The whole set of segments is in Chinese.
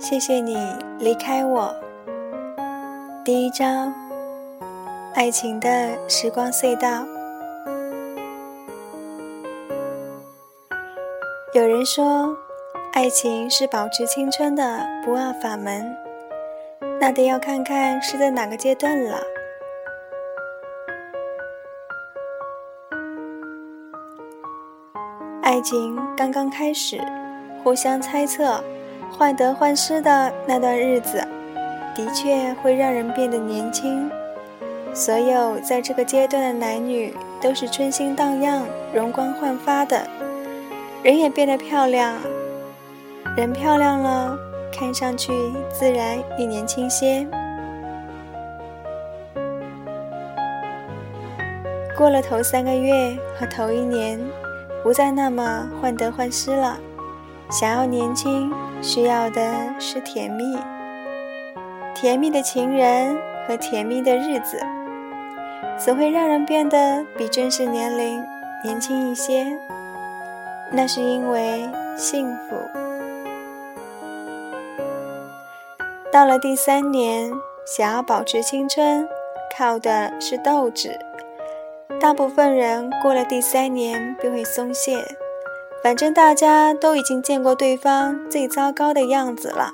谢谢你离开我。第一章，爱情的时光隧道。有人说，爱情是保持青春的不二法门，那得要看看是在哪个阶段了。爱情刚刚开始，互相猜测、患得患失的那段日子，的确会让人变得年轻。所有在这个阶段的男女都是春心荡漾、容光焕发的，人也变得漂亮。人漂亮了，看上去自然也年轻些。过了头三个月和头一年。不再那么患得患失了。想要年轻，需要的是甜蜜，甜蜜的情人和甜蜜的日子，只会让人变得比真实年龄年轻一些。那是因为幸福。到了第三年，想要保持青春，靠的是斗志。大部分人过了第三年便会松懈，反正大家都已经见过对方最糟糕的样子了，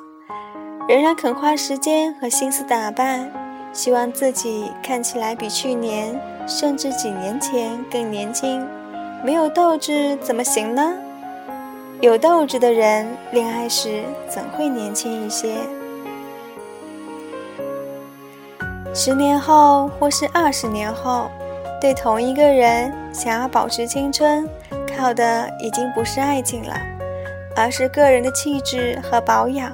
仍然肯花时间和心思打扮，希望自己看起来比去年甚至几年前更年轻。没有斗志怎么行呢？有斗志的人，恋爱时怎会年轻一些？十年后或是二十年后。对同一个人想要保持青春，靠的已经不是爱情了，而是个人的气质和保养。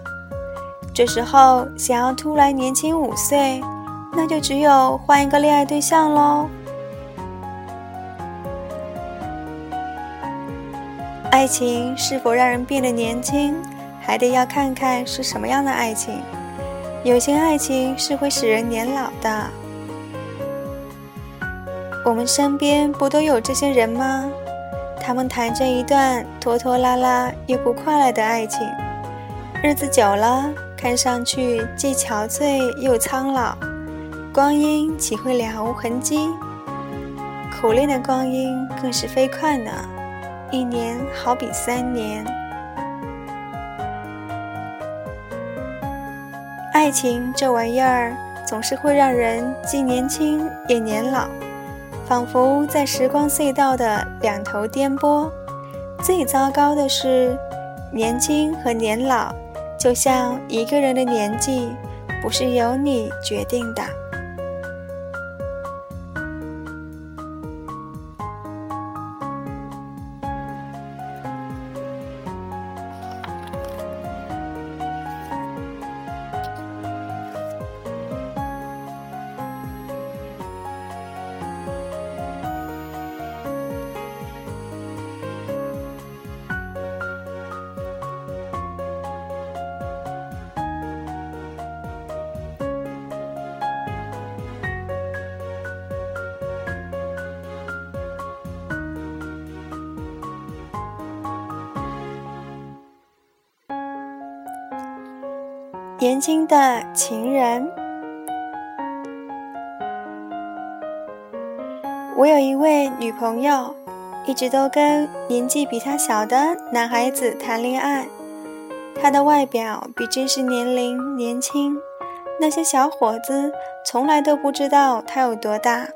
这时候想要突然年轻五岁，那就只有换一个恋爱对象喽。爱情是否让人变得年轻，还得要看看是什么样的爱情。有些爱情是会使人年老的。我们身边不都有这些人吗？他们谈着一段拖拖拉拉又不快乐的爱情，日子久了，看上去既憔悴又苍老，光阴岂会了无痕迹？苦恋的光阴更是飞快呢，一年好比三年。爱情这玩意儿，总是会让人既年轻也年老。仿佛在时光隧道的两头颠簸。最糟糕的是，年轻和年老，就像一个人的年纪，不是由你决定的。年轻的情人，我有一位女朋友，一直都跟年纪比她小的男孩子谈恋爱。她的外表比真实年龄年轻，那些小伙子从来都不知道她有多大。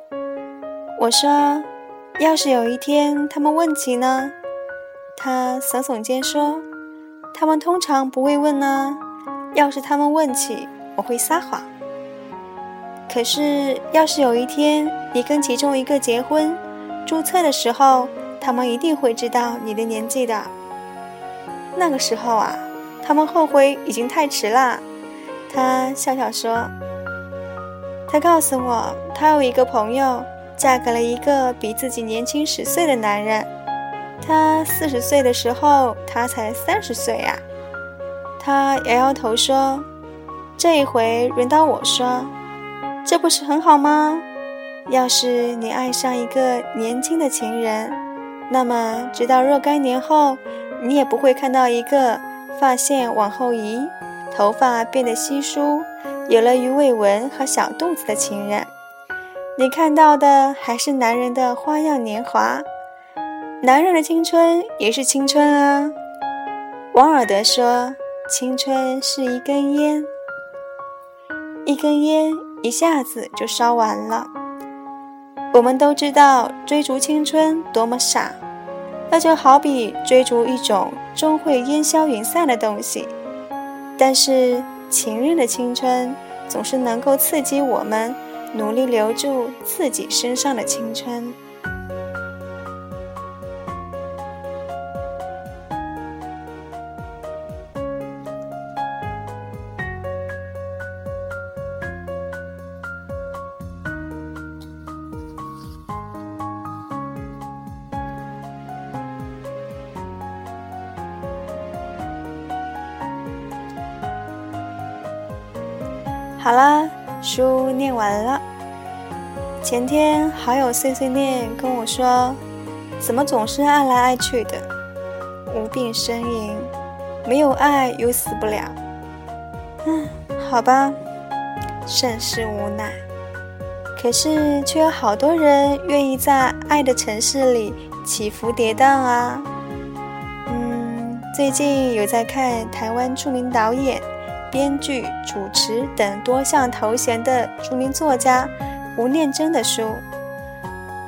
我说，要是有一天他们问起呢？她耸耸肩说，他们通常不会问呢。要是他们问起，我会撒谎。可是，要是有一天你跟其中一个结婚，注册的时候，他们一定会知道你的年纪的。那个时候啊，他们后悔已经太迟了。他笑笑说：“他告诉我，他有一个朋友嫁给了一个比自己年轻十岁的男人。他四十岁的时候，他才三十岁呀。”他摇摇头说：“这一回轮到我说，这不是很好吗？要是你爱上一个年轻的情人，那么直到若干年后，你也不会看到一个发线往后移、头发变得稀疏，有了鱼尾纹和小肚子的情人。你看到的还是男人的花样年华，男人的青春也是青春啊。王尔德说：“青春是一根烟，一根烟一下子就烧完了。”我们都知道追逐青春多么傻，那就好比追逐一种终会烟消云散的东西。但是情人的青春总是能够刺激我们努力留住自己身上的青春。好啦，书念完了。前天好友碎碎念跟我说：“怎么总是爱来爱去的，无病呻吟，没有爱又死不了。”嗯，好吧，甚是无奈。可是却有好多人愿意在爱的城市里起伏跌宕啊。嗯，最近有在看台湾著名导演。编剧、主持等多项头衔的著名作家吴念真的书，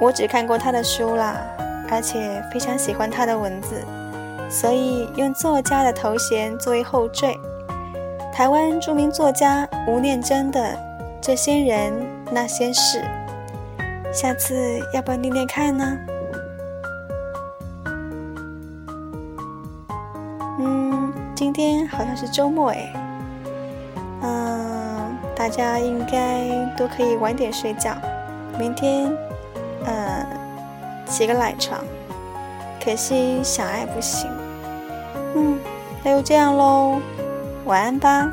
我只看过他的书啦，而且非常喜欢他的文字，所以用作家的头衔作为后缀。台湾著名作家吴念真的《这些人那些事》，下次要不要念念看呢？嗯，今天好像是周末诶。大家应该都可以晚点睡觉，明天，嗯，起个赖床。可惜小爱不行，嗯，那就这样喽，晚安吧。